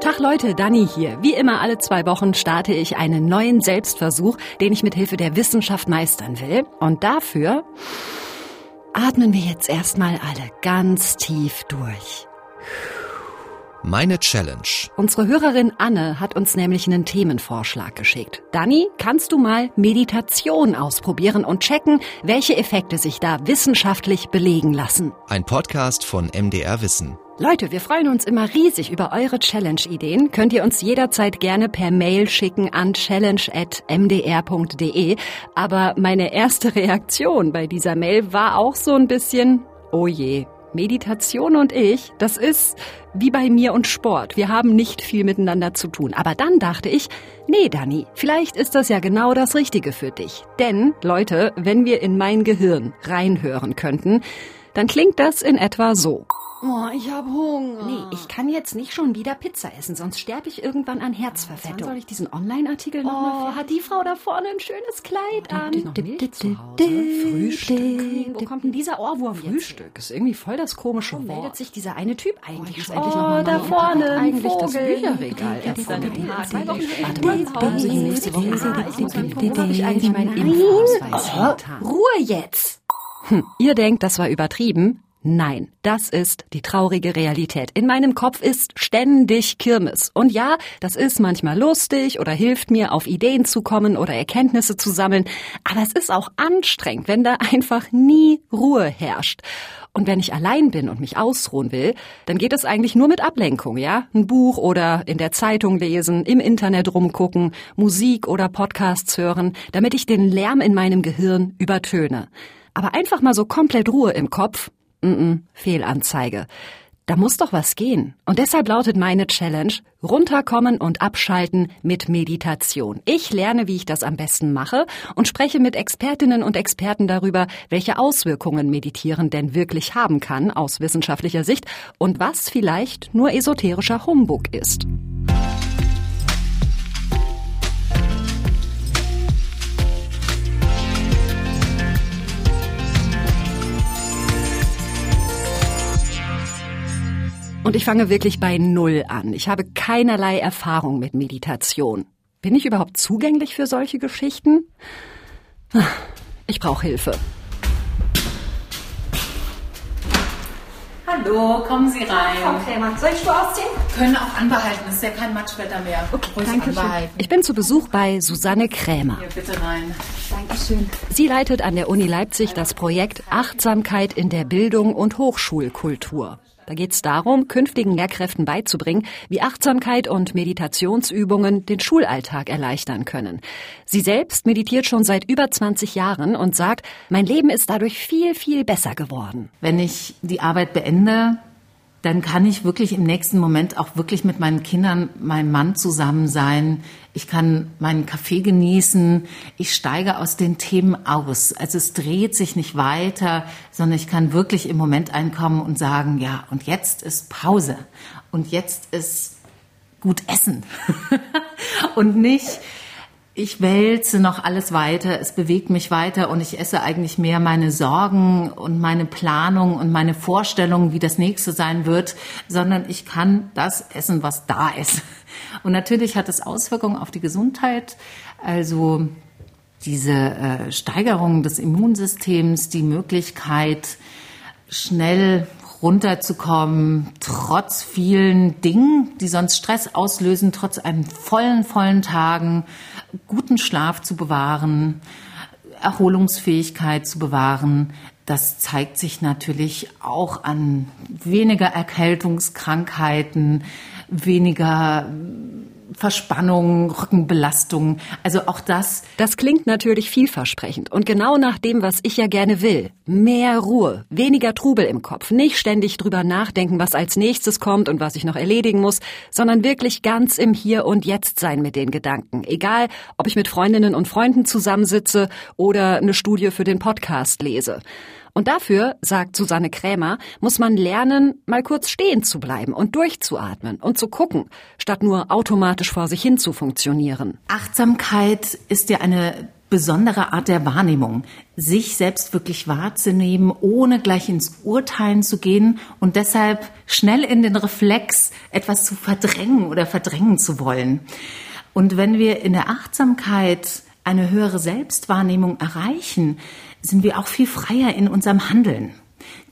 Tag Leute, Dani hier. Wie immer alle zwei Wochen starte ich einen neuen Selbstversuch, den ich mit Hilfe der Wissenschaft meistern will. Und dafür atmen wir jetzt erstmal alle ganz tief durch. Meine Challenge. Unsere Hörerin Anne hat uns nämlich einen Themenvorschlag geschickt. Dani, kannst du mal Meditation ausprobieren und checken, welche Effekte sich da wissenschaftlich belegen lassen? Ein Podcast von MDR Wissen. Leute, wir freuen uns immer riesig über eure Challenge-Ideen. Könnt ihr uns jederzeit gerne per Mail schicken an challenge.mdr.de. Aber meine erste Reaktion bei dieser Mail war auch so ein bisschen, oh je, Meditation und ich, das ist wie bei mir und Sport. Wir haben nicht viel miteinander zu tun. Aber dann dachte ich, nee, Dani, vielleicht ist das ja genau das Richtige für dich. Denn, Leute, wenn wir in mein Gehirn reinhören könnten, dann klingt das in etwa so. Oh, ich hab Hunger. Nee, ich kann jetzt nicht schon wieder Pizza essen, sonst sterbe ich irgendwann an Herzverfettung. Wann soll ich diesen Online-Artikel noch Oh, mal hat die Frau da vorne ein schönes Kleid an? Habt ihr noch Milch zu Hause? Frühstück. Wo kommt denn dieser Ohrwurm? Frühstück ist irgendwie voll das komische Wo Wort. meldet sich dieser eine Typ eigentlich? Oh, da vorne, ein Eigentlich das Vogel. Bücherregal. Warte mal, Ah, ich muss eigentlich meinen Impfausweis Oh, Ruhe jetzt! Hm, ihr denkt, das war übertrieben? Nein, das ist die traurige Realität. In meinem Kopf ist ständig Kirmes. Und ja, das ist manchmal lustig oder hilft mir, auf Ideen zu kommen oder Erkenntnisse zu sammeln. Aber es ist auch anstrengend, wenn da einfach nie Ruhe herrscht. Und wenn ich allein bin und mich ausruhen will, dann geht es eigentlich nur mit Ablenkung, ja? Ein Buch oder in der Zeitung lesen, im Internet rumgucken, Musik oder Podcasts hören, damit ich den Lärm in meinem Gehirn übertöne. Aber einfach mal so komplett Ruhe im Kopf, mm -mm, Fehlanzeige. Da muss doch was gehen. Und deshalb lautet meine Challenge, runterkommen und abschalten mit Meditation. Ich lerne, wie ich das am besten mache und spreche mit Expertinnen und Experten darüber, welche Auswirkungen Meditieren denn wirklich haben kann aus wissenschaftlicher Sicht und was vielleicht nur esoterischer Humbug ist. Fange wirklich bei Null an. Ich habe keinerlei Erfahrung mit Meditation. Bin ich überhaupt zugänglich für solche Geschichten? Ich brauche Hilfe. Hallo, kommen Sie rein. Krämer, soll ich Schuhe ausziehen? Können auch anbehalten, es ist ja kein Matschwetter mehr. Okay, Ruhig anbehalten. Ich bin zu Besuch bei Susanne Krämer. Hier, bitte rein. Dankeschön. Sie leitet an der Uni Leipzig das Projekt Achtsamkeit in der Bildung und Hochschulkultur. Da geht es darum, künftigen Lehrkräften beizubringen, wie Achtsamkeit und Meditationsübungen den Schulalltag erleichtern können. Sie selbst meditiert schon seit über 20 Jahren und sagt, mein Leben ist dadurch viel, viel besser geworden. Wenn ich die Arbeit beende, dann kann ich wirklich im nächsten Moment auch wirklich mit meinen Kindern, meinem Mann zusammen sein. Ich kann meinen Kaffee genießen. Ich steige aus den Themen aus. Also es dreht sich nicht weiter, sondern ich kann wirklich im Moment einkommen und sagen, ja, und jetzt ist Pause. Und jetzt ist gut essen. und nicht, ich wälze noch alles weiter, es bewegt mich weiter und ich esse eigentlich mehr meine Sorgen und meine Planung und meine Vorstellungen, wie das nächste sein wird, sondern ich kann das essen, was da ist. Und natürlich hat es Auswirkungen auf die Gesundheit, also diese äh, Steigerung des Immunsystems, die Möglichkeit, schnell runterzukommen, trotz vielen Dingen, die sonst Stress auslösen, trotz einem vollen, vollen Tagen, guten Schlaf zu bewahren, Erholungsfähigkeit zu bewahren. Das zeigt sich natürlich auch an weniger Erkältungskrankheiten, weniger Verspannung, Rückenbelastung. Also auch das Das klingt natürlich vielversprechend und genau nach dem, was ich ja gerne will. Mehr Ruhe, weniger Trubel im Kopf, nicht ständig drüber nachdenken, was als nächstes kommt und was ich noch erledigen muss, sondern wirklich ganz im Hier und Jetzt sein mit den Gedanken. Egal, ob ich mit Freundinnen und Freunden zusammensitze oder eine Studie für den Podcast lese. Und dafür, sagt Susanne Krämer, muss man lernen, mal kurz stehen zu bleiben und durchzuatmen und zu gucken, statt nur automatisch vor sich hin zu funktionieren. Achtsamkeit ist ja eine besondere Art der Wahrnehmung, sich selbst wirklich wahrzunehmen, ohne gleich ins Urteilen zu gehen und deshalb schnell in den Reflex etwas zu verdrängen oder verdrängen zu wollen. Und wenn wir in der Achtsamkeit eine höhere Selbstwahrnehmung erreichen, sind wir auch viel freier in unserem Handeln.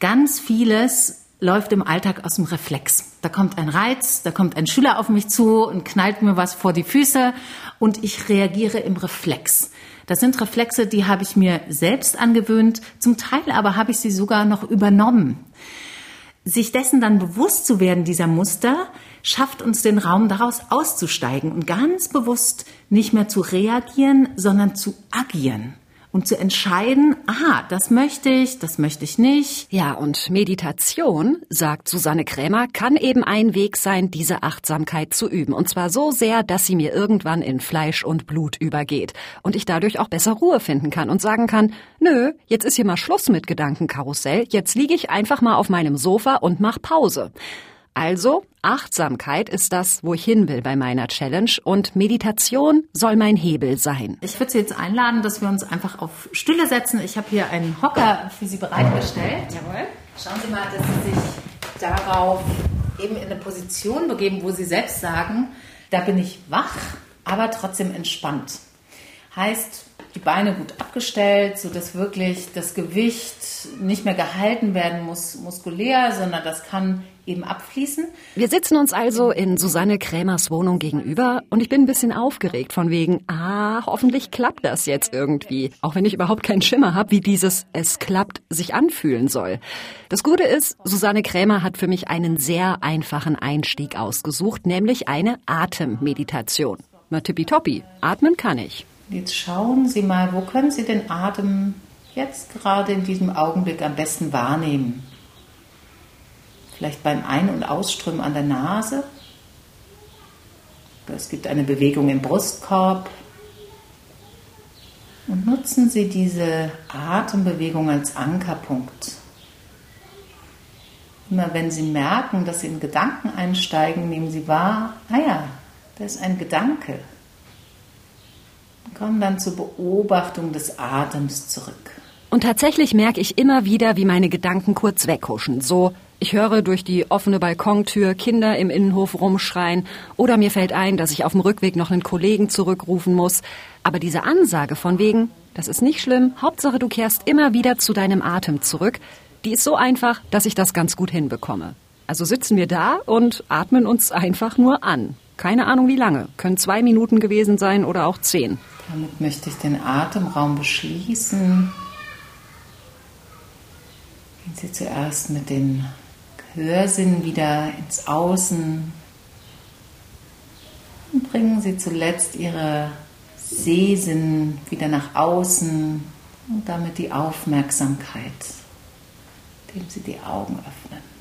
Ganz vieles läuft im Alltag aus dem Reflex. Da kommt ein Reiz, da kommt ein Schüler auf mich zu und knallt mir was vor die Füße und ich reagiere im Reflex. Das sind Reflexe, die habe ich mir selbst angewöhnt, zum Teil aber habe ich sie sogar noch übernommen. Sich dessen dann bewusst zu werden, dieser Muster, schafft uns den Raum, daraus auszusteigen und ganz bewusst nicht mehr zu reagieren, sondern zu agieren und zu entscheiden, aha, das möchte ich, das möchte ich nicht. Ja, und Meditation, sagt Susanne Krämer, kann eben ein Weg sein, diese Achtsamkeit zu üben. Und zwar so sehr, dass sie mir irgendwann in Fleisch und Blut übergeht und ich dadurch auch besser Ruhe finden kann und sagen kann, nö, jetzt ist hier mal Schluss mit Gedankenkarussell, jetzt liege ich einfach mal auf meinem Sofa und mach Pause. Also, Achtsamkeit ist das, wo ich hin will bei meiner Challenge und Meditation soll mein Hebel sein. Ich würde Sie jetzt einladen, dass wir uns einfach auf Stühle setzen. Ich habe hier einen Hocker für Sie bereitgestellt. Jawohl. Schauen Sie mal, dass Sie sich darauf eben in eine Position begeben, wo Sie selbst sagen, da bin ich wach, aber trotzdem entspannt. Heißt, die Beine gut abgestellt, so dass wirklich das Gewicht nicht mehr gehalten werden muss muskulär, sondern das kann eben abfließen. Wir sitzen uns also in Susanne Krämers Wohnung gegenüber und ich bin ein bisschen aufgeregt von wegen, ah, hoffentlich klappt das jetzt irgendwie. Auch wenn ich überhaupt keinen Schimmer habe, wie dieses es klappt sich anfühlen soll. Das Gute ist, Susanne Krämer hat für mich einen sehr einfachen Einstieg ausgesucht, nämlich eine Atemmeditation. Na tippitoppi, atmen kann ich. Jetzt schauen Sie mal, wo können Sie den Atem jetzt gerade in diesem Augenblick am besten wahrnehmen? Vielleicht beim Ein- und Ausströmen an der Nase. Es gibt eine Bewegung im Brustkorb. Und nutzen Sie diese Atembewegung als Ankerpunkt. Immer wenn Sie merken, dass Sie in Gedanken einsteigen, nehmen Sie wahr, ah da ist ein Gedanke. Kommen dann zur Beobachtung des Atems zurück. Und tatsächlich merke ich immer wieder, wie meine Gedanken kurz weghuschen. So, ich höre durch die offene Balkontür Kinder im Innenhof rumschreien oder mir fällt ein, dass ich auf dem Rückweg noch einen Kollegen zurückrufen muss. Aber diese Ansage von wegen, das ist nicht schlimm, Hauptsache du kehrst immer wieder zu deinem Atem zurück, die ist so einfach, dass ich das ganz gut hinbekomme. Also sitzen wir da und atmen uns einfach nur an. Keine Ahnung wie lange. Können zwei Minuten gewesen sein oder auch zehn. Damit möchte ich den Atemraum beschließen. Gehen Sie zuerst mit den Hörsinnen wieder ins Außen und bringen Sie zuletzt Ihre Sehsinn wieder nach außen und damit die Aufmerksamkeit, indem Sie die Augen öffnen.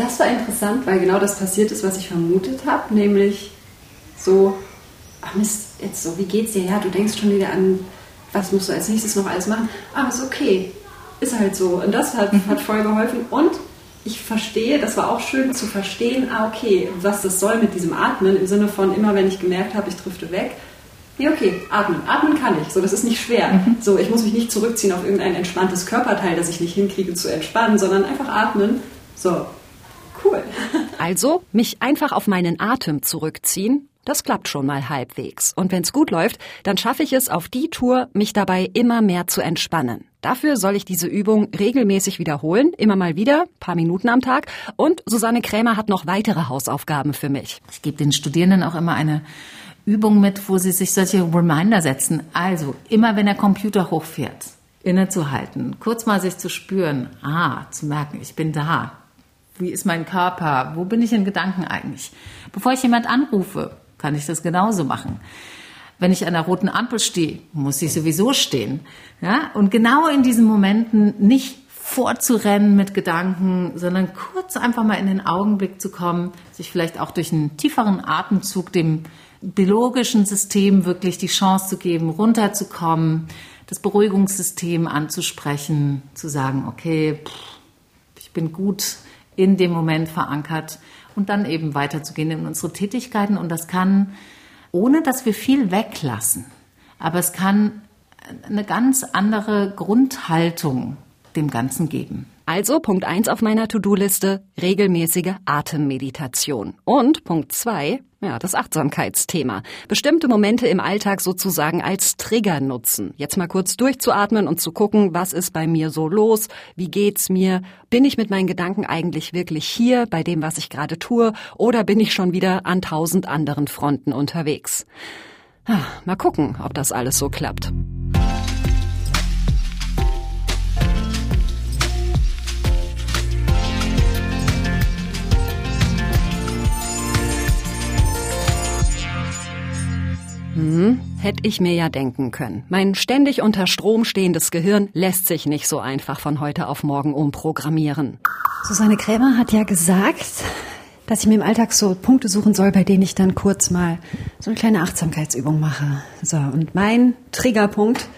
Das war interessant, weil genau das passiert ist, was ich vermutet habe, nämlich so, ach Mist, jetzt so, wie geht's dir? Ja, du denkst schon wieder an, was musst du als nächstes noch alles machen? Aber ist okay, ist halt so. Und das hat, hat voll geholfen. Und ich verstehe, das war auch schön zu verstehen, ah, okay, was das soll mit diesem Atmen, im Sinne von immer, wenn ich gemerkt habe, ich drifte weg, nee, okay, atmen. Atmen kann ich. So, das ist nicht schwer. Mhm. So, ich muss mich nicht zurückziehen auf irgendein entspanntes Körperteil, das ich nicht hinkriege zu entspannen, sondern einfach atmen. So, cool. Also, mich einfach auf meinen Atem zurückziehen, das klappt schon mal halbwegs. Und wenn's gut läuft, dann schaffe ich es auf die Tour, mich dabei immer mehr zu entspannen. Dafür soll ich diese Übung regelmäßig wiederholen, immer mal wieder, paar Minuten am Tag. Und Susanne Krämer hat noch weitere Hausaufgaben für mich. Ich gebe den Studierenden auch immer eine Übung mit, wo sie sich solche Reminder setzen. Also, immer wenn der Computer hochfährt, innezuhalten, kurz mal sich zu spüren, ah, zu merken, ich bin da. Wie ist mein Körper? Wo bin ich in Gedanken eigentlich? Bevor ich jemand anrufe, kann ich das genauso machen. Wenn ich an der roten Ampel stehe, muss ich sowieso stehen. Ja? Und genau in diesen Momenten nicht vorzurennen mit Gedanken, sondern kurz einfach mal in den Augenblick zu kommen, sich vielleicht auch durch einen tieferen Atemzug dem biologischen System wirklich die Chance zu geben, runterzukommen, das Beruhigungssystem anzusprechen, zu sagen, okay, ich bin gut in dem Moment verankert und dann eben weiterzugehen in unsere Tätigkeiten. Und das kann, ohne dass wir viel weglassen, aber es kann eine ganz andere Grundhaltung dem Ganzen geben. Also Punkt 1 auf meiner To-Do-Liste, regelmäßige Atemmeditation. Und Punkt 2, ja, das Achtsamkeitsthema. Bestimmte Momente im Alltag sozusagen als Trigger nutzen. Jetzt mal kurz durchzuatmen und zu gucken, was ist bei mir so los? Wie geht's mir? Bin ich mit meinen Gedanken eigentlich wirklich hier bei dem, was ich gerade tue? Oder bin ich schon wieder an tausend anderen Fronten unterwegs? Ah, mal gucken, ob das alles so klappt. Hätte ich mir ja denken können. Mein ständig unter Strom stehendes Gehirn lässt sich nicht so einfach von heute auf morgen umprogrammieren. Susanne Krämer hat ja gesagt, dass ich mir im Alltag so Punkte suchen soll, bei denen ich dann kurz mal so eine kleine Achtsamkeitsübung mache. So, und mein Triggerpunkt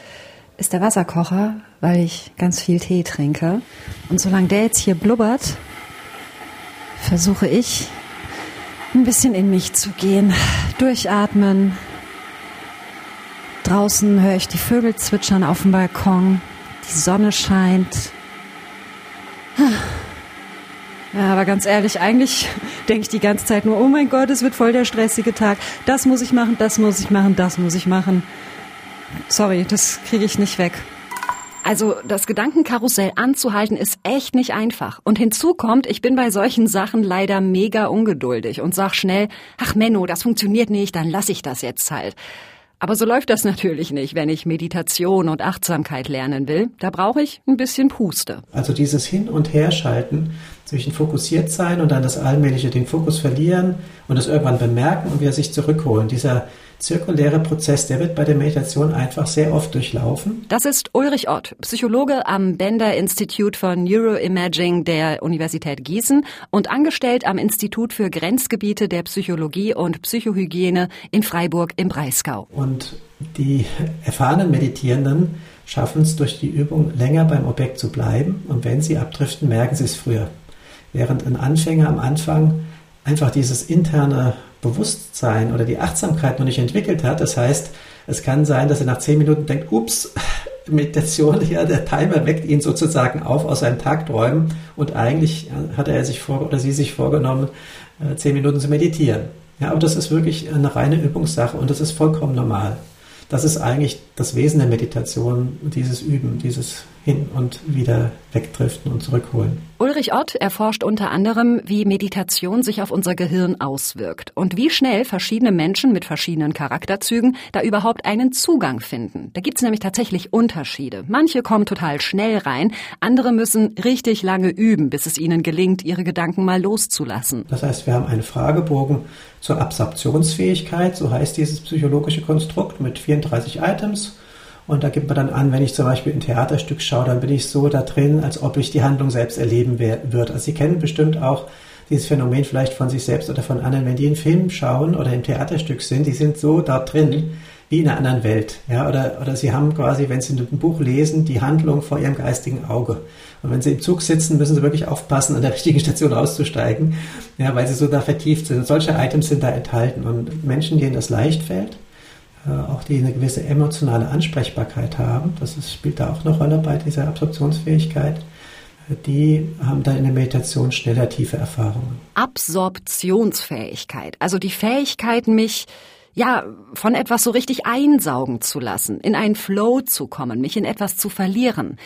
ist der Wasserkocher, weil ich ganz viel Tee trinke. Und solange der jetzt hier blubbert, versuche ich ein bisschen in mich zu gehen. Durchatmen, Draußen höre ich die Vögel zwitschern auf dem Balkon. Die Sonne scheint. Ja, aber ganz ehrlich, eigentlich denke ich die ganze Zeit nur, oh mein Gott, es wird voll der stressige Tag. Das muss ich machen, das muss ich machen, das muss ich machen. Sorry, das kriege ich nicht weg. Also das Gedankenkarussell anzuhalten ist echt nicht einfach. Und hinzu kommt, ich bin bei solchen Sachen leider mega ungeduldig und sag schnell, ach Menno, das funktioniert nicht, dann lass ich das jetzt halt. Aber so läuft das natürlich nicht, wenn ich Meditation und Achtsamkeit lernen will. Da brauche ich ein bisschen Puste. Also dieses Hin- und Herschalten zwischen fokussiert sein und dann das allmähliche den Fokus verlieren und es irgendwann bemerken und wieder sich zurückholen. Dieser zirkuläre Prozess, der wird bei der Meditation einfach sehr oft durchlaufen. Das ist Ulrich Ott, Psychologe am Bender Institute for Neuroimaging der Universität Gießen und angestellt am Institut für Grenzgebiete der Psychologie und Psychohygiene in Freiburg im Breisgau. Und die erfahrenen Meditierenden schaffen es durch die Übung länger beim Objekt zu bleiben und wenn sie abdriften, merken sie es früher. Während ein Anfänger am Anfang einfach dieses interne Bewusstsein oder die Achtsamkeit noch nicht entwickelt hat. Das heißt, es kann sein, dass er nach zehn Minuten denkt, ups, Meditation, ja, der Timer weckt ihn sozusagen auf aus seinem Tagträumen und eigentlich hat er sich vor oder sie sich vorgenommen, äh, zehn Minuten zu meditieren. Ja, aber das ist wirklich eine reine Übungssache und das ist vollkommen normal. Das ist eigentlich das Wesen der Meditation, dieses Üben, dieses Hin und wieder wegdriften und zurückholen. Ulrich Ott erforscht unter anderem, wie Meditation sich auf unser Gehirn auswirkt und wie schnell verschiedene Menschen mit verschiedenen Charakterzügen da überhaupt einen Zugang finden. Da gibt es nämlich tatsächlich Unterschiede. Manche kommen total schnell rein, andere müssen richtig lange üben, bis es ihnen gelingt, ihre Gedanken mal loszulassen. Das heißt, wir haben einen Fragebogen zur Absorptionsfähigkeit, so heißt dieses psychologische Konstrukt mit 34 Items. Und da gibt man dann an, wenn ich zum Beispiel ein Theaterstück schaue, dann bin ich so da drin, als ob ich die Handlung selbst erleben würde. Also Sie kennen bestimmt auch dieses Phänomen vielleicht von sich selbst oder von anderen, wenn die einen Film schauen oder im Theaterstück sind, die sind so da drin wie in einer anderen Welt. Ja, oder, oder sie haben quasi, wenn sie ein Buch lesen, die Handlung vor ihrem geistigen Auge. Und wenn sie im Zug sitzen, müssen sie wirklich aufpassen, an der richtigen Station auszusteigen, ja, weil sie so da vertieft sind. Und solche Items sind da enthalten. Und Menschen, denen das leicht fällt, auch die eine gewisse emotionale Ansprechbarkeit haben. Das ist, spielt da auch eine Rolle bei dieser Absorptionsfähigkeit. Äh, die haben dann in der Meditation schneller tiefe Erfahrungen. Absorptionsfähigkeit, also die Fähigkeit, mich ja, von etwas so richtig einsaugen zu lassen, in einen Flow zu kommen, mich in etwas zu verlieren.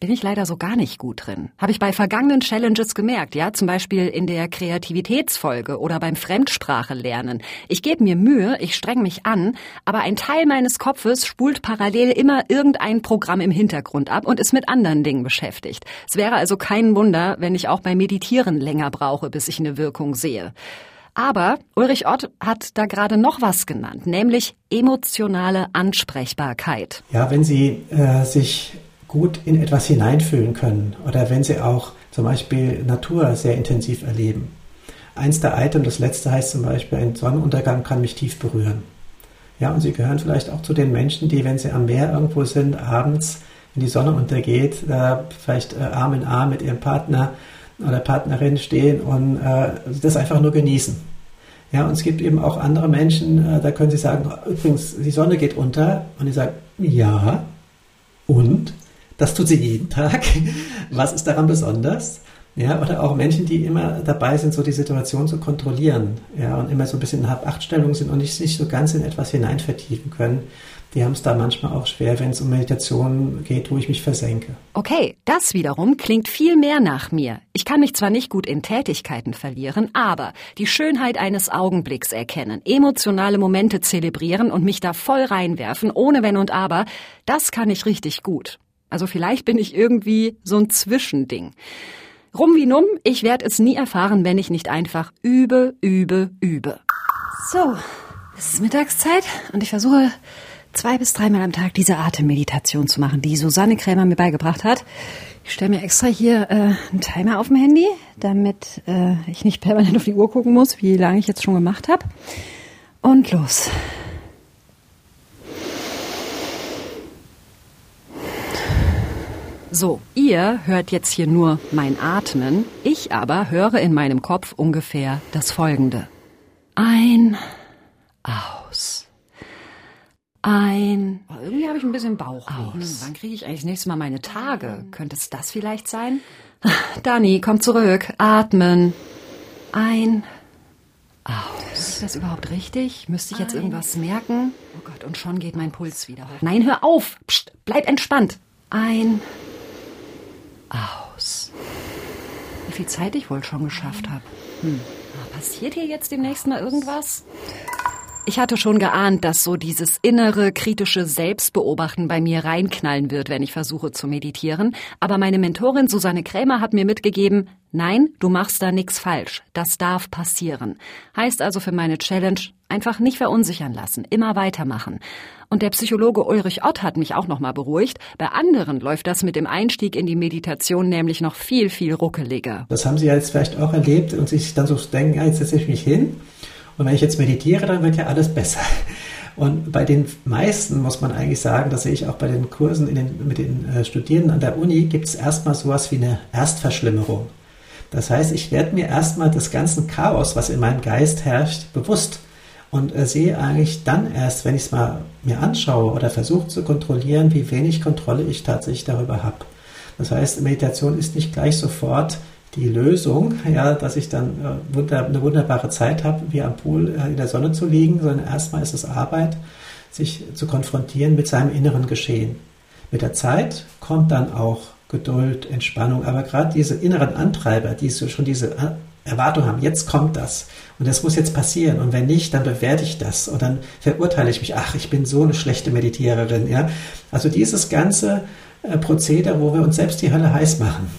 Bin ich leider so gar nicht gut drin. Habe ich bei vergangenen Challenges gemerkt, ja, zum Beispiel in der Kreativitätsfolge oder beim Fremdsprache lernen. Ich gebe mir Mühe, ich streng mich an, aber ein Teil meines Kopfes spult parallel immer irgendein Programm im Hintergrund ab und ist mit anderen Dingen beschäftigt. Es wäre also kein Wunder, wenn ich auch beim Meditieren länger brauche, bis ich eine Wirkung sehe. Aber Ulrich Ott hat da gerade noch was genannt, nämlich emotionale Ansprechbarkeit. Ja, wenn Sie äh, sich gut in etwas hineinfühlen können oder wenn sie auch zum Beispiel Natur sehr intensiv erleben. Eins der Items, das letzte heißt zum Beispiel, ein Sonnenuntergang kann mich tief berühren. Ja, und sie gehören vielleicht auch zu den Menschen, die, wenn sie am Meer irgendwo sind, abends, wenn die Sonne untergeht, äh, vielleicht äh, Arm in Arm mit ihrem Partner oder Partnerin stehen und äh, das einfach nur genießen. Ja, und es gibt eben auch andere Menschen, äh, da können sie sagen, übrigens, die Sonne geht unter. Und ich sage, ja, und? Das tut sie jeden Tag. Was ist daran besonders? Ja, oder auch Menschen, die immer dabei sind, so die Situation zu kontrollieren, ja, und immer so ein bisschen in Hab-Acht-Stellung sind und nicht, nicht so ganz in etwas hinein vertiefen können. Die haben es da manchmal auch schwer, wenn es um Meditation geht, wo ich mich versenke. Okay, das wiederum klingt viel mehr nach mir. Ich kann mich zwar nicht gut in Tätigkeiten verlieren, aber die Schönheit eines Augenblicks erkennen, emotionale Momente zelebrieren und mich da voll reinwerfen, ohne Wenn und Aber, das kann ich richtig gut. Also vielleicht bin ich irgendwie so ein Zwischending. Rum wie numm, ich werde es nie erfahren, wenn ich nicht einfach übe, übe, übe. So, es ist Mittagszeit und ich versuche zwei bis dreimal am Tag diese Atemmeditation zu machen, die Susanne Krämer mir beigebracht hat. Ich stelle mir extra hier äh, einen Timer auf dem Handy, damit äh, ich nicht permanent auf die Uhr gucken muss, wie lange ich jetzt schon gemacht habe. Und los. So, ihr hört jetzt hier nur mein Atmen, ich aber höre in meinem Kopf ungefähr das Folgende. Ein, aus. Ein. Oh, irgendwie habe ich ein bisschen Bauch. Aus. Wann kriege ich eigentlich das nächste Mal meine Tage? Könnte es das vielleicht sein? Dani, komm zurück. Atmen. Ein, aus. Ist das überhaupt richtig? Müsste ich jetzt Ein. irgendwas merken? Oh Gott, und schon geht mein Puls wieder hoch. Nein, hör auf! Psst, bleib entspannt. Ein, aus. Wie viel Zeit ich wohl schon geschafft habe. Hm. Passiert hier jetzt demnächst mal irgendwas? Ich hatte schon geahnt, dass so dieses innere, kritische Selbstbeobachten bei mir reinknallen wird, wenn ich versuche zu meditieren. Aber meine Mentorin Susanne Krämer hat mir mitgegeben, nein, du machst da nichts falsch. Das darf passieren. Heißt also für meine Challenge, einfach nicht verunsichern lassen, immer weitermachen. Und der Psychologe Ulrich Ott hat mich auch nochmal beruhigt. Bei anderen läuft das mit dem Einstieg in die Meditation nämlich noch viel, viel ruckeliger. Das haben Sie ja jetzt vielleicht auch erlebt und sich dann so denken, ja, jetzt setze ich mich hin und wenn ich jetzt meditiere, dann wird ja alles besser. Und bei den meisten muss man eigentlich sagen, das sehe ich auch bei den Kursen den, mit den äh, Studierenden an der Uni, gibt es erstmal sowas wie eine Erstverschlimmerung. Das heißt, ich werde mir erstmal des ganzen Chaos, was in meinem Geist herrscht, bewusst und äh, sehe eigentlich dann erst, wenn ich es mal mir anschaue oder versuche zu kontrollieren, wie wenig Kontrolle ich tatsächlich darüber habe. Das heißt, Meditation ist nicht gleich sofort die Lösung, ja, dass ich dann äh, wunder, eine wunderbare Zeit habe, wie am Pool äh, in der Sonne zu liegen, sondern erstmal ist es Arbeit, sich zu konfrontieren mit seinem inneren Geschehen. Mit der Zeit kommt dann auch Geduld, Entspannung, aber gerade diese inneren Antreiber, die so schon diese Erwartung haben, jetzt kommt das. Und das muss jetzt passieren. Und wenn nicht, dann bewerte ich das. Und dann verurteile ich mich, ach, ich bin so eine schlechte Meditiererin, ja. Also dieses ganze äh, Prozedere, wo wir uns selbst die Hölle heiß machen,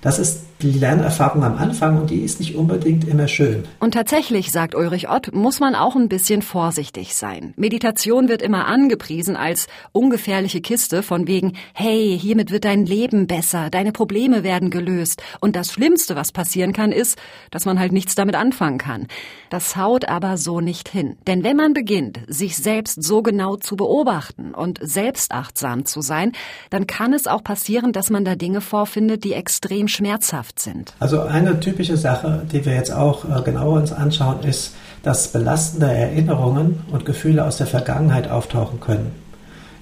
das ist die Lernerfahrung am Anfang und die ist nicht unbedingt immer schön. Und tatsächlich, sagt Ulrich Ott, muss man auch ein bisschen vorsichtig sein. Meditation wird immer angepriesen als ungefährliche Kiste von wegen, hey, hiermit wird dein Leben besser, deine Probleme werden gelöst. Und das Schlimmste, was passieren kann, ist, dass man halt nichts damit anfangen kann. Das haut aber so nicht hin. Denn wenn man beginnt, sich selbst so genau zu beobachten und selbstachtsam zu sein, dann kann es auch passieren, dass man da Dinge vorfindet, die extrem schmerzhaft schmerzhaft sind. Also eine typische Sache, die wir jetzt auch äh, genauer uns anschauen, ist, dass belastende Erinnerungen und Gefühle aus der Vergangenheit auftauchen können.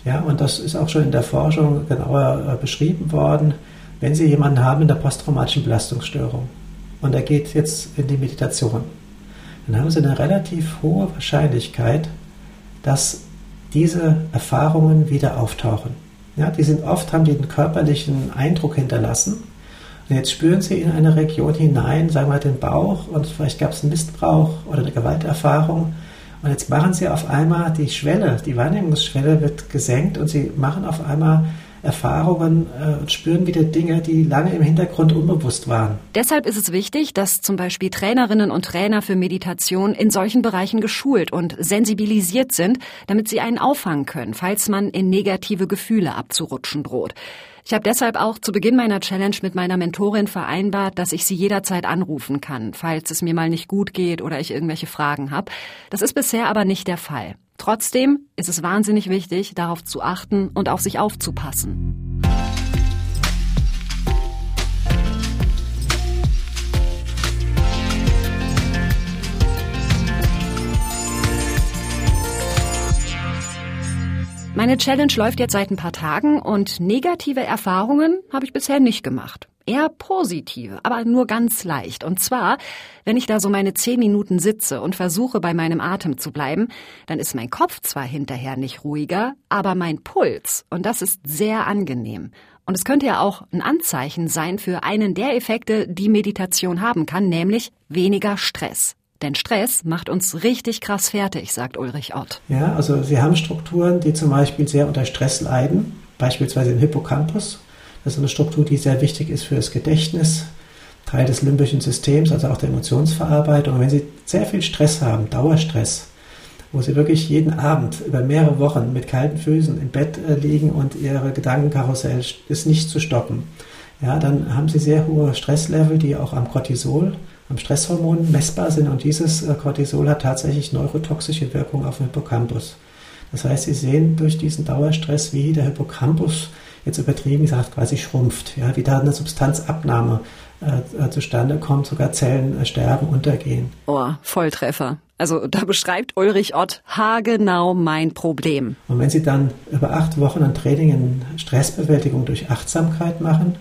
Ja, und das ist auch schon in der Forschung genauer äh, beschrieben worden. Wenn Sie jemanden haben in der posttraumatischen Belastungsstörung und er geht jetzt in die Meditation, dann haben Sie eine relativ hohe Wahrscheinlichkeit, dass diese Erfahrungen wieder auftauchen. Ja, die sind oft, haben die einen körperlichen Eindruck hinterlassen und jetzt spüren Sie in eine Region hinein, sagen wir den Bauch und vielleicht gab es einen Missbrauch oder eine Gewalterfahrung. Und jetzt machen Sie auf einmal die Schwelle, die Wahrnehmungsschwelle wird gesenkt und Sie machen auf einmal Erfahrungen äh, und spüren wieder Dinge, die lange im Hintergrund unbewusst waren. Deshalb ist es wichtig, dass zum Beispiel Trainerinnen und Trainer für Meditation in solchen Bereichen geschult und sensibilisiert sind, damit sie einen auffangen können, falls man in negative Gefühle abzurutschen droht. Ich habe deshalb auch zu Beginn meiner Challenge mit meiner Mentorin vereinbart, dass ich sie jederzeit anrufen kann, falls es mir mal nicht gut geht oder ich irgendwelche Fragen habe. Das ist bisher aber nicht der Fall. Trotzdem ist es wahnsinnig wichtig, darauf zu achten und auf sich aufzupassen. Meine Challenge läuft jetzt seit ein paar Tagen und negative Erfahrungen habe ich bisher nicht gemacht. Eher positive, aber nur ganz leicht. Und zwar, wenn ich da so meine zehn Minuten sitze und versuche, bei meinem Atem zu bleiben, dann ist mein Kopf zwar hinterher nicht ruhiger, aber mein Puls. Und das ist sehr angenehm. Und es könnte ja auch ein Anzeichen sein für einen der Effekte, die Meditation haben kann, nämlich weniger Stress. Denn Stress macht uns richtig krass fertig, sagt Ulrich Ott. Ja, also Sie haben Strukturen, die zum Beispiel sehr unter Stress leiden, beispielsweise im Hippocampus. Das ist eine Struktur, die sehr wichtig ist für das Gedächtnis, Teil des limbischen Systems, also auch der Emotionsverarbeitung. Und wenn Sie sehr viel Stress haben, Dauerstress, wo Sie wirklich jeden Abend über mehrere Wochen mit kalten Füßen im Bett äh, liegen und Ihre Gedankenkarussell ist nicht zu stoppen, ja, dann haben Sie sehr hohe Stresslevel, die auch am Cortisol am Stresshormon messbar sind und dieses äh, Cortisol hat tatsächlich neurotoxische Wirkung auf den Hippocampus. Das heißt, Sie sehen durch diesen Dauerstress, wie der Hippocampus jetzt übertrieben gesagt quasi schrumpft, ja, wie da eine Substanzabnahme äh, äh zustande kommt, sogar Zellen äh, sterben, untergehen. Oh, Volltreffer. Also da beschreibt Ulrich Ott haargenau mein Problem. Und wenn Sie dann über acht Wochen ein Training in Stressbewältigung durch Achtsamkeit machen,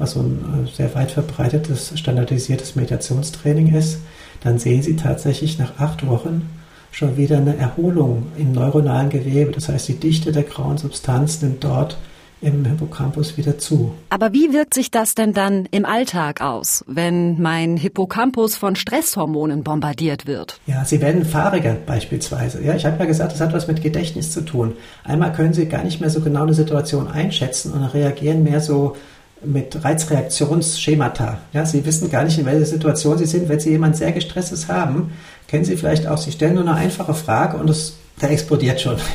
was so ein äh, sehr weit verbreitetes, standardisiertes Meditationstraining ist, dann sehen Sie tatsächlich nach acht Wochen schon wieder eine Erholung im neuronalen Gewebe. Das heißt, die Dichte der grauen Substanz nimmt dort im Hippocampus wieder zu. Aber wie wirkt sich das denn dann im Alltag aus, wenn mein Hippocampus von Stresshormonen bombardiert wird? Ja, Sie werden fahriger beispielsweise. Ja, ich habe ja gesagt, das hat was mit Gedächtnis zu tun. Einmal können Sie gar nicht mehr so genau eine Situation einschätzen und reagieren mehr so mit Reizreaktionsschemata. Ja, Sie wissen gar nicht, in welcher Situation Sie sind. Wenn Sie jemand sehr gestresstes haben, kennen Sie vielleicht auch, Sie stellen nur eine einfache Frage und es, der explodiert schon.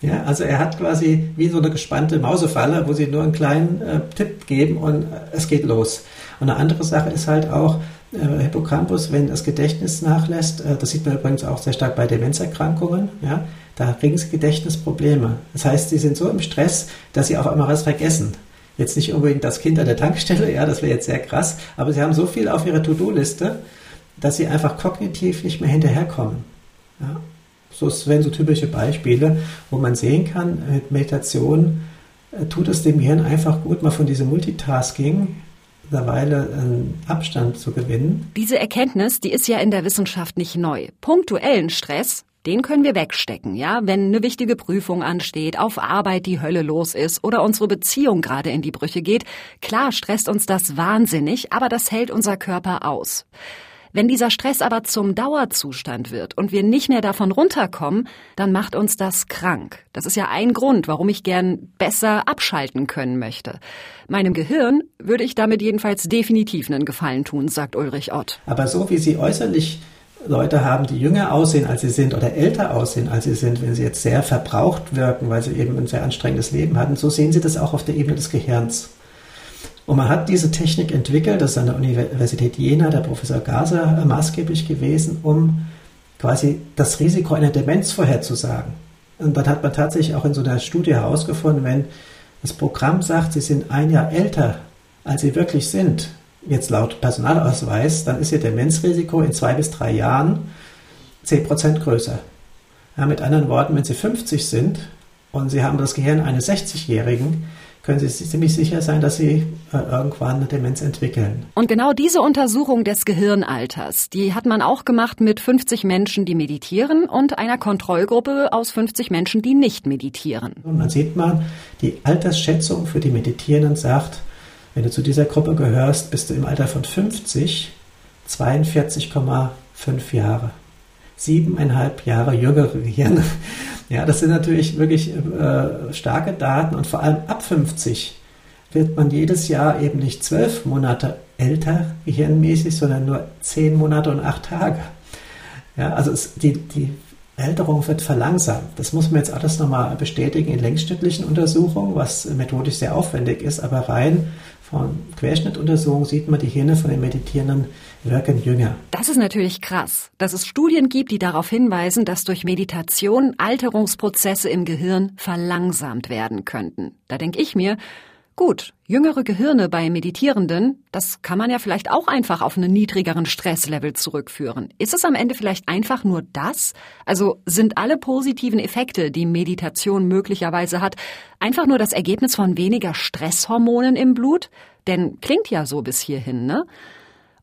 Ja, also er hat quasi wie so eine gespannte Mausefalle, wo Sie nur einen kleinen äh, Tipp geben und äh, es geht los. Und eine andere Sache ist halt auch, äh, Hippocampus, wenn das Gedächtnis nachlässt, äh, das sieht man übrigens auch sehr stark bei Demenzerkrankungen, ja, da kriegen sie Gedächtnisprobleme. Das heißt, sie sind so im Stress, dass sie auf einmal was vergessen. Jetzt nicht unbedingt das Kind an der Tankstelle, ja, das wäre jetzt sehr krass, aber sie haben so viel auf ihrer To-Do-Liste, dass sie einfach kognitiv nicht mehr hinterherkommen. Ja. So wären so typische Beispiele, wo man sehen kann, mit Meditation äh, tut es dem Gehirn einfach gut, mal von diesem Multitasking eine Weile einen Abstand zu gewinnen. Diese Erkenntnis, die ist ja in der Wissenschaft nicht neu. Punktuellen Stress den können wir wegstecken, ja, wenn eine wichtige Prüfung ansteht, auf Arbeit die Hölle los ist oder unsere Beziehung gerade in die Brüche geht. Klar stresst uns das wahnsinnig, aber das hält unser Körper aus. Wenn dieser Stress aber zum Dauerzustand wird und wir nicht mehr davon runterkommen, dann macht uns das krank. Das ist ja ein Grund, warum ich gern besser abschalten können möchte. Meinem Gehirn würde ich damit jedenfalls definitiv einen Gefallen tun, sagt Ulrich Ott. Aber so wie Sie äußerlich Leute haben, die jünger aussehen, als sie sind oder älter aussehen, als sie sind, wenn sie jetzt sehr verbraucht wirken, weil sie eben ein sehr anstrengendes Leben hatten, so sehen sie das auch auf der Ebene des Gehirns. Und man hat diese Technik entwickelt, das ist an der Universität Jena, der Professor Gaser, maßgeblich gewesen, um quasi das Risiko einer Demenz vorherzusagen. Und dann hat man tatsächlich auch in so einer Studie herausgefunden, wenn das Programm sagt, sie sind ein Jahr älter, als sie wirklich sind, jetzt laut Personalausweis, dann ist Ihr Demenzrisiko in zwei bis drei Jahren 10 Prozent größer. Ja, mit anderen Worten, wenn Sie 50 sind und Sie haben das Gehirn eines 60-Jährigen, können Sie ziemlich sicher sein, dass Sie äh, irgendwann eine Demenz entwickeln. Und genau diese Untersuchung des Gehirnalters, die hat man auch gemacht mit 50 Menschen, die meditieren und einer Kontrollgruppe aus 50 Menschen, die nicht meditieren. Und dann sieht man, die Altersschätzung für die Meditierenden sagt, wenn du zu dieser Gruppe gehörst, bist du im Alter von 50 42,5 Jahre. Siebeneinhalb Jahre jüngere Gehirne. Ja, das sind natürlich wirklich äh, starke Daten und vor allem ab 50 wird man jedes Jahr eben nicht zwölf Monate älter gehirnmäßig, sondern nur zehn Monate und acht Tage. Ja, also es, die, die Älterung wird verlangsamt. Das muss man jetzt alles nochmal bestätigen in längsschnittlichen Untersuchungen, was methodisch sehr aufwendig ist, aber rein von Querschnittuntersuchungen sieht man, die Hirne von den Meditierenden wirken jünger. Das ist natürlich krass, dass es Studien gibt, die darauf hinweisen, dass durch Meditation Alterungsprozesse im Gehirn verlangsamt werden könnten. Da denke ich mir, Gut, jüngere Gehirne bei Meditierenden, das kann man ja vielleicht auch einfach auf einen niedrigeren Stresslevel zurückführen. Ist es am Ende vielleicht einfach nur das? Also sind alle positiven Effekte, die Meditation möglicherweise hat, einfach nur das Ergebnis von weniger Stresshormonen im Blut? Denn klingt ja so bis hierhin, ne?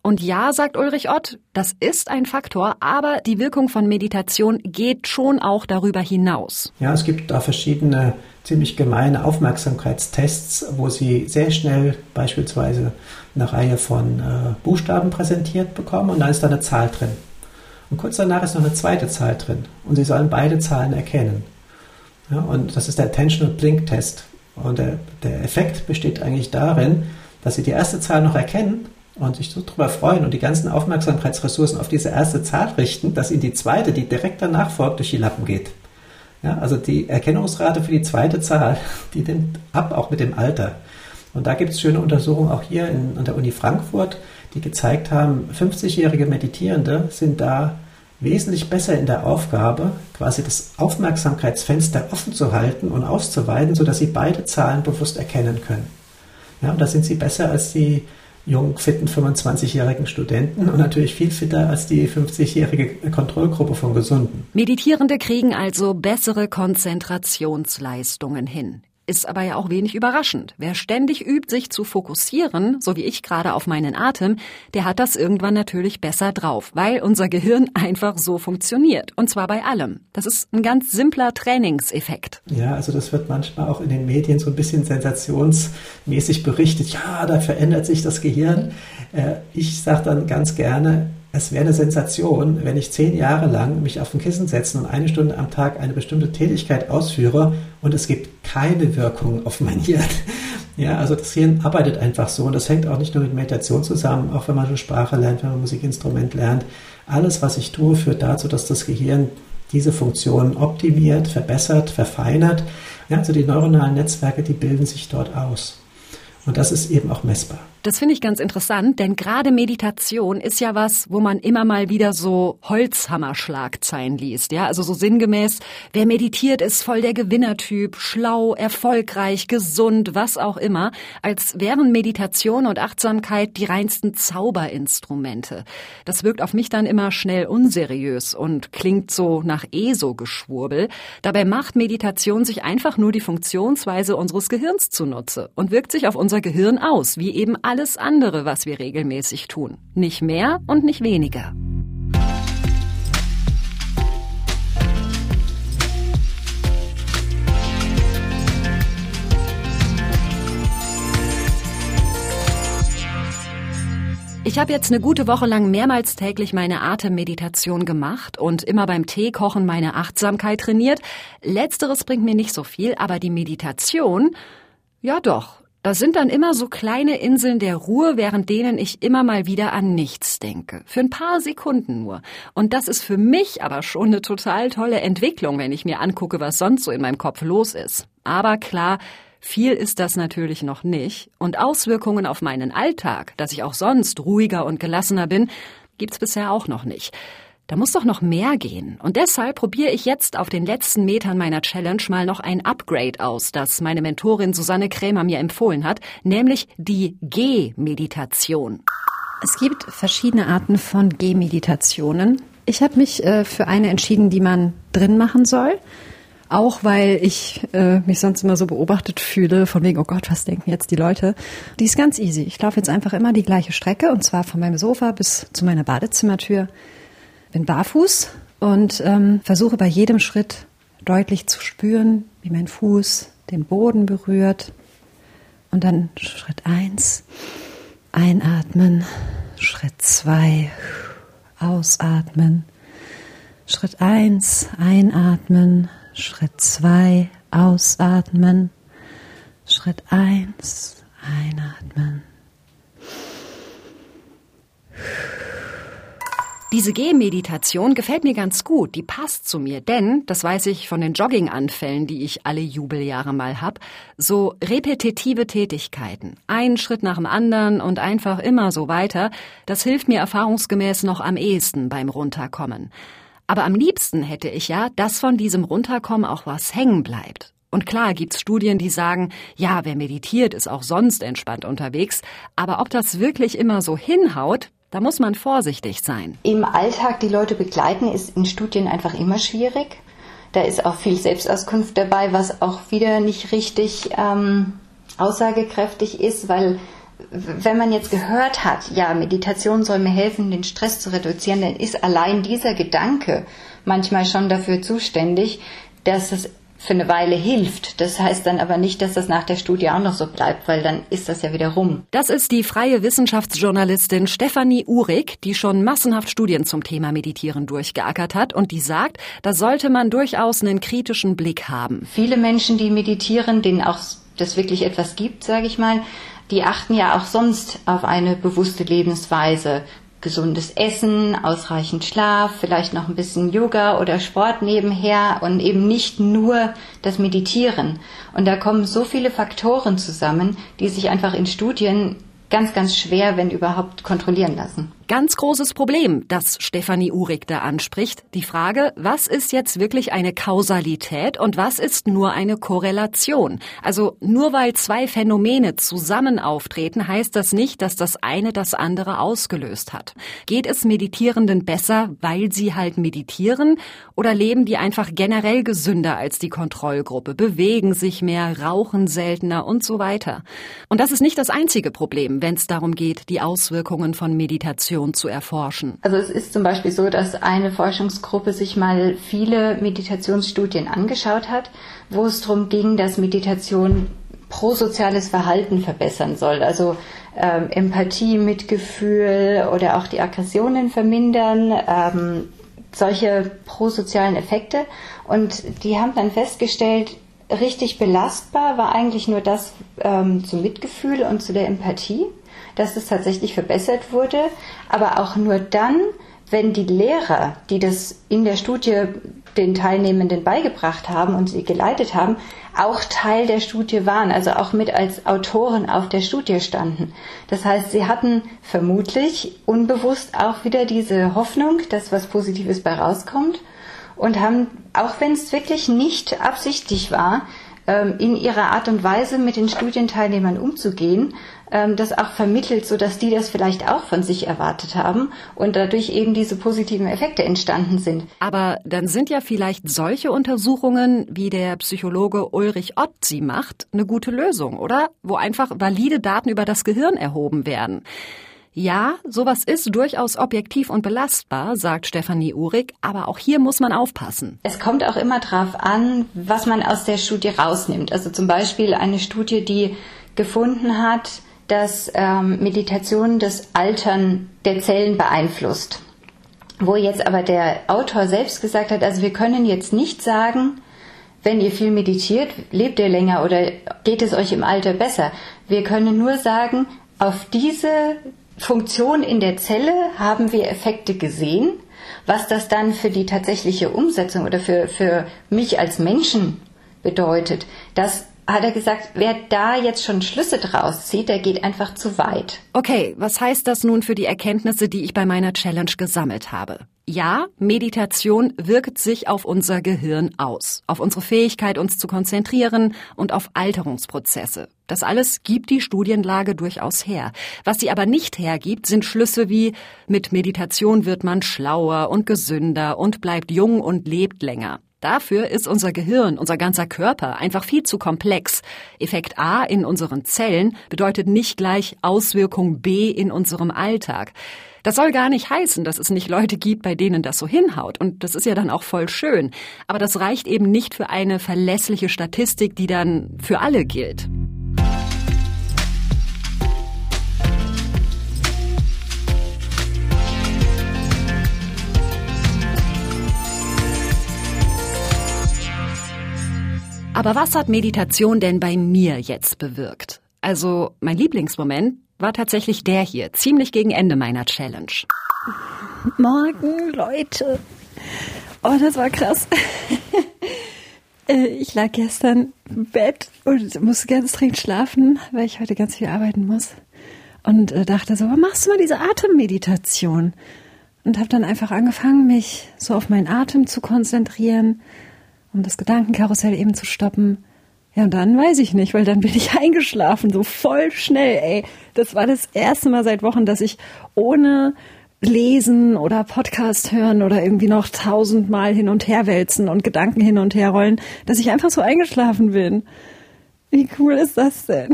Und ja, sagt Ulrich Ott, das ist ein Faktor, aber die Wirkung von Meditation geht schon auch darüber hinaus. Ja, es gibt da verschiedene ziemlich gemeine Aufmerksamkeitstests, wo Sie sehr schnell beispielsweise eine Reihe von äh, Buchstaben präsentiert bekommen und dann ist da eine Zahl drin. Und kurz danach ist noch eine zweite Zahl drin und Sie sollen beide Zahlen erkennen. Ja, und das ist der Attentional Blink Test. Und der, der Effekt besteht eigentlich darin, dass Sie die erste Zahl noch erkennen und sich so darüber freuen und die ganzen Aufmerksamkeitsressourcen auf diese erste Zahl richten, dass ihnen die zweite, die direkt danach folgt, durch die Lappen geht. Ja, also die Erkennungsrate für die zweite Zahl, die nimmt ab, auch mit dem Alter. Und da gibt es schöne Untersuchungen auch hier in, an der Uni Frankfurt, die gezeigt haben, 50-jährige Meditierende sind da wesentlich besser in der Aufgabe, quasi das Aufmerksamkeitsfenster offen zu halten und auszuweiten, sodass sie beide Zahlen bewusst erkennen können. Ja, und da sind sie besser als die jungen, fitten 25-jährigen Studenten und natürlich viel fitter als die 50-jährige Kontrollgruppe von Gesunden. Meditierende kriegen also bessere Konzentrationsleistungen hin. Ist aber ja auch wenig überraschend. Wer ständig übt, sich zu fokussieren, so wie ich gerade auf meinen Atem, der hat das irgendwann natürlich besser drauf, weil unser Gehirn einfach so funktioniert. Und zwar bei allem. Das ist ein ganz simpler Trainingseffekt. Ja, also das wird manchmal auch in den Medien so ein bisschen sensationsmäßig berichtet. Ja, da verändert sich das Gehirn. Äh, ich sage dann ganz gerne, es wäre eine Sensation, wenn ich zehn Jahre lang mich auf ein Kissen setze und eine Stunde am Tag eine bestimmte Tätigkeit ausführe und es gibt keine Wirkung auf mein Hirn. Ja, also das Hirn arbeitet einfach so und das hängt auch nicht nur mit Meditation zusammen, auch wenn man eine Sprache lernt, wenn man ein Musikinstrument lernt. Alles, was ich tue, führt dazu, dass das Gehirn diese Funktionen optimiert, verbessert, verfeinert. Ja, also die neuronalen Netzwerke, die bilden sich dort aus. Und das ist eben auch messbar. Das finde ich ganz interessant, denn gerade Meditation ist ja was, wo man immer mal wieder so Holzhammerschlagzeilen liest, ja, also so sinngemäß, wer meditiert, ist voll der Gewinnertyp, schlau, erfolgreich, gesund, was auch immer, als wären Meditation und Achtsamkeit die reinsten Zauberinstrumente. Das wirkt auf mich dann immer schnell unseriös und klingt so nach ESO-Geschwurbel. Dabei macht Meditation sich einfach nur die Funktionsweise unseres Gehirns zunutze und wirkt sich auf unser Gehirn aus, wie eben alle alles andere, was wir regelmäßig tun. Nicht mehr und nicht weniger. Ich habe jetzt eine gute Woche lang mehrmals täglich meine Atemmeditation gemacht und immer beim Teekochen meine Achtsamkeit trainiert. Letzteres bringt mir nicht so viel, aber die Meditation, ja doch, das sind dann immer so kleine Inseln der Ruhe, während denen ich immer mal wieder an nichts denke. Für ein paar Sekunden nur. Und das ist für mich aber schon eine total tolle Entwicklung, wenn ich mir angucke, was sonst so in meinem Kopf los ist. Aber klar, viel ist das natürlich noch nicht. Und Auswirkungen auf meinen Alltag, dass ich auch sonst ruhiger und gelassener bin, gibt's bisher auch noch nicht. Da muss doch noch mehr gehen. Und deshalb probiere ich jetzt auf den letzten Metern meiner Challenge mal noch ein Upgrade aus, das meine Mentorin Susanne Krämer mir empfohlen hat, nämlich die G-Meditation. Es gibt verschiedene Arten von G-Meditationen. Ich habe mich äh, für eine entschieden, die man drin machen soll. Auch weil ich äh, mich sonst immer so beobachtet fühle, von wegen, oh Gott, was denken jetzt die Leute? Die ist ganz easy. Ich laufe jetzt einfach immer die gleiche Strecke und zwar von meinem Sofa bis zu meiner Badezimmertür bin barfuß und ähm, versuche bei jedem Schritt deutlich zu spüren, wie mein Fuß den Boden berührt. Und dann Schritt eins einatmen, Schritt zwei ausatmen, Schritt eins einatmen, Schritt zwei ausatmen, Schritt eins einatmen. Diese Gehmeditation gefällt mir ganz gut, die passt zu mir, denn, das weiß ich von den Jogginganfällen, die ich alle Jubeljahre mal hab, so repetitive Tätigkeiten, einen Schritt nach dem anderen und einfach immer so weiter, das hilft mir erfahrungsgemäß noch am ehesten beim Runterkommen. Aber am liebsten hätte ich ja, dass von diesem Runterkommen auch was hängen bleibt. Und klar gibt's Studien, die sagen, ja, wer meditiert, ist auch sonst entspannt unterwegs. Aber ob das wirklich immer so hinhaut, da muss man vorsichtig sein. Im Alltag die Leute begleiten, ist in Studien einfach immer schwierig. Da ist auch viel Selbstauskunft dabei, was auch wieder nicht richtig ähm, aussagekräftig ist, weil wenn man jetzt gehört hat, ja, Meditation soll mir helfen, den Stress zu reduzieren, dann ist allein dieser Gedanke manchmal schon dafür zuständig, dass es für eine Weile hilft. Das heißt dann aber nicht, dass das nach der Studie auch noch so bleibt, weil dann ist das ja wieder rum. Das ist die freie Wissenschaftsjournalistin Stefanie Uhrig, die schon massenhaft Studien zum Thema Meditieren durchgeackert hat und die sagt, da sollte man durchaus einen kritischen Blick haben. Viele Menschen, die meditieren, denen auch das wirklich etwas gibt, sage ich mal, die achten ja auch sonst auf eine bewusste Lebensweise, gesundes Essen, ausreichend Schlaf, vielleicht noch ein bisschen Yoga oder Sport nebenher und eben nicht nur das Meditieren. Und da kommen so viele Faktoren zusammen, die sich einfach in Studien ganz, ganz schwer, wenn überhaupt, kontrollieren lassen. Ganz großes Problem, das Stefanie Uhrig da anspricht. Die Frage, was ist jetzt wirklich eine Kausalität und was ist nur eine Korrelation? Also nur weil zwei Phänomene zusammen auftreten, heißt das nicht, dass das eine das andere ausgelöst hat. Geht es Meditierenden besser, weil sie halt meditieren oder leben die einfach generell gesünder als die Kontrollgruppe, bewegen sich mehr, rauchen seltener und so weiter? Und das ist nicht das einzige Problem, wenn es darum geht, die Auswirkungen von Meditation Meditation zu erforschen? Also es ist zum Beispiel so, dass eine Forschungsgruppe sich mal viele Meditationsstudien angeschaut hat, wo es darum ging, dass Meditation prosoziales Verhalten verbessern soll. Also ähm, Empathie, Mitgefühl oder auch die Aggressionen vermindern, ähm, solche prosozialen Effekte. Und die haben dann festgestellt, richtig belastbar war eigentlich nur das ähm, zum Mitgefühl und zu der Empathie dass es tatsächlich verbessert wurde, aber auch nur dann, wenn die Lehrer, die das in der Studie den Teilnehmenden beigebracht haben und sie geleitet haben, auch Teil der Studie waren, also auch mit als Autoren auf der Studie standen. Das heißt, sie hatten vermutlich unbewusst auch wieder diese Hoffnung, dass was Positives bei rauskommt und haben, auch wenn es wirklich nicht absichtlich war, ähm, in ihrer Art und Weise mit den Studienteilnehmern umzugehen, ähm, das auch vermittelt, so dass die das vielleicht auch von sich erwartet haben und dadurch eben diese positiven Effekte entstanden sind. Aber dann sind ja vielleicht solche Untersuchungen, wie der Psychologe Ulrich Ott sie macht, eine gute Lösung, oder? Wo einfach valide Daten über das Gehirn erhoben werden. Ja, sowas ist durchaus objektiv und belastbar, sagt Stefanie Uhrig, aber auch hier muss man aufpassen. Es kommt auch immer darauf an, was man aus der Studie rausnimmt. Also zum Beispiel eine Studie, die gefunden hat, dass ähm, Meditation das Altern der Zellen beeinflusst. Wo jetzt aber der Autor selbst gesagt hat, also wir können jetzt nicht sagen, wenn ihr viel meditiert, lebt ihr länger oder geht es euch im Alter besser. Wir können nur sagen, auf diese Funktion in der Zelle haben wir Effekte gesehen. Was das dann für die tatsächliche Umsetzung oder für, für mich als Menschen bedeutet, das hat er gesagt, wer da jetzt schon Schlüsse draus zieht, der geht einfach zu weit. Okay, was heißt das nun für die Erkenntnisse, die ich bei meiner Challenge gesammelt habe? Ja, Meditation wirkt sich auf unser Gehirn aus, auf unsere Fähigkeit, uns zu konzentrieren und auf Alterungsprozesse. Das alles gibt die Studienlage durchaus her. Was sie aber nicht hergibt, sind Schlüsse wie mit Meditation wird man schlauer und gesünder und bleibt jung und lebt länger. Dafür ist unser Gehirn, unser ganzer Körper einfach viel zu komplex. Effekt A in unseren Zellen bedeutet nicht gleich Auswirkung B in unserem Alltag. Das soll gar nicht heißen, dass es nicht Leute gibt, bei denen das so hinhaut. Und das ist ja dann auch voll schön. Aber das reicht eben nicht für eine verlässliche Statistik, die dann für alle gilt. Aber was hat Meditation denn bei mir jetzt bewirkt? Also mein Lieblingsmoment war tatsächlich der hier, ziemlich gegen Ende meiner Challenge. Morgen, Leute. Oh, das war krass. Äh, ich lag gestern im Bett und musste ganz dringend schlafen, weil ich heute ganz viel arbeiten muss. Und äh, dachte so, machst du mal diese Atemmeditation? Und habe dann einfach angefangen, mich so auf meinen Atem zu konzentrieren um das Gedankenkarussell eben zu stoppen Ja, und dann weiß ich nicht, weil dann bin ich eingeschlafen, so voll schnell, ey. Das war das erste Mal seit Wochen, dass ich ohne lesen oder Podcast hören oder irgendwie noch tausendmal hin und her wälzen und Gedanken hin und her rollen, dass ich einfach so eingeschlafen bin. Wie cool ist das denn?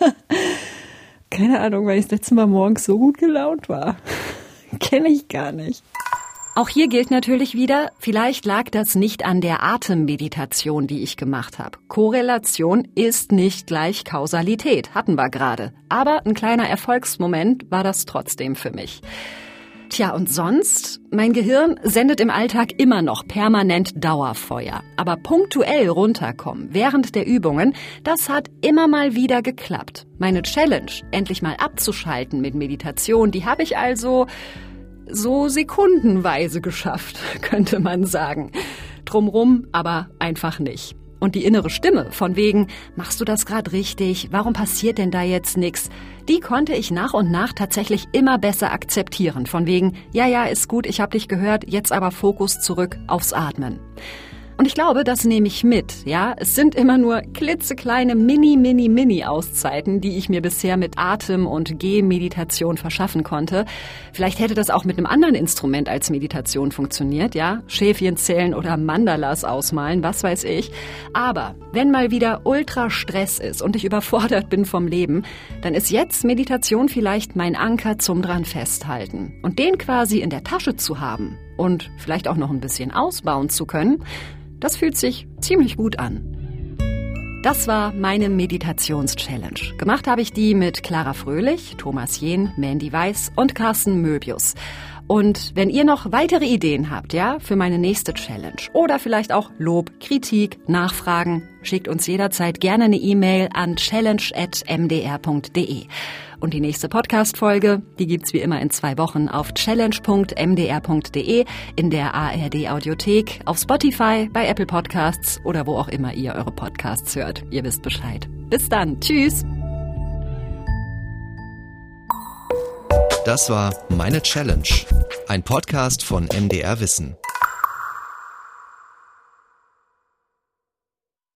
Keine Ahnung, weil ich das letzte Mal morgens so gut gelaunt war. Kenne ich gar nicht. Auch hier gilt natürlich wieder, vielleicht lag das nicht an der Atemmeditation, die ich gemacht habe. Korrelation ist nicht gleich Kausalität, hatten wir gerade. Aber ein kleiner Erfolgsmoment war das trotzdem für mich. Tja, und sonst? Mein Gehirn sendet im Alltag immer noch permanent Dauerfeuer. Aber punktuell runterkommen während der Übungen, das hat immer mal wieder geklappt. Meine Challenge, endlich mal abzuschalten mit Meditation, die habe ich also so sekundenweise geschafft, könnte man sagen. Drumrum aber einfach nicht. Und die innere Stimme von wegen, machst du das gerade richtig? Warum passiert denn da jetzt nix? Die konnte ich nach und nach tatsächlich immer besser akzeptieren. Von wegen, ja, ja, ist gut, ich hab dich gehört, jetzt aber Fokus zurück aufs Atmen. Und ich glaube, das nehme ich mit, ja. Es sind immer nur klitzekleine Mini, Mini, Mini-Auszeiten, die ich mir bisher mit Atem- und Gehmeditation verschaffen konnte. Vielleicht hätte das auch mit einem anderen Instrument als Meditation funktioniert, ja. Schäfchen zählen oder Mandalas ausmalen, was weiß ich. Aber wenn mal wieder Ultra-Stress ist und ich überfordert bin vom Leben, dann ist jetzt Meditation vielleicht mein Anker zum dran festhalten. Und den quasi in der Tasche zu haben und vielleicht auch noch ein bisschen ausbauen zu können, das fühlt sich ziemlich gut an. Das war meine Meditations-Challenge. Gemacht habe ich die mit Clara Fröhlich, Thomas Jehn, Mandy Weiß und Carsten Möbius. Und wenn ihr noch weitere Ideen habt, ja, für meine nächste Challenge oder vielleicht auch Lob, Kritik, Nachfragen, schickt uns jederzeit gerne eine E-Mail an challenge.mdr.de. Und die nächste Podcast-Folge, die gibt's wie immer in zwei Wochen auf challenge.mdr.de, in der ARD Audiothek, auf Spotify, bei Apple Podcasts oder wo auch immer ihr eure Podcasts hört. Ihr wisst Bescheid. Bis dann. Tschüss. Das war Meine Challenge, ein Podcast von MDR Wissen.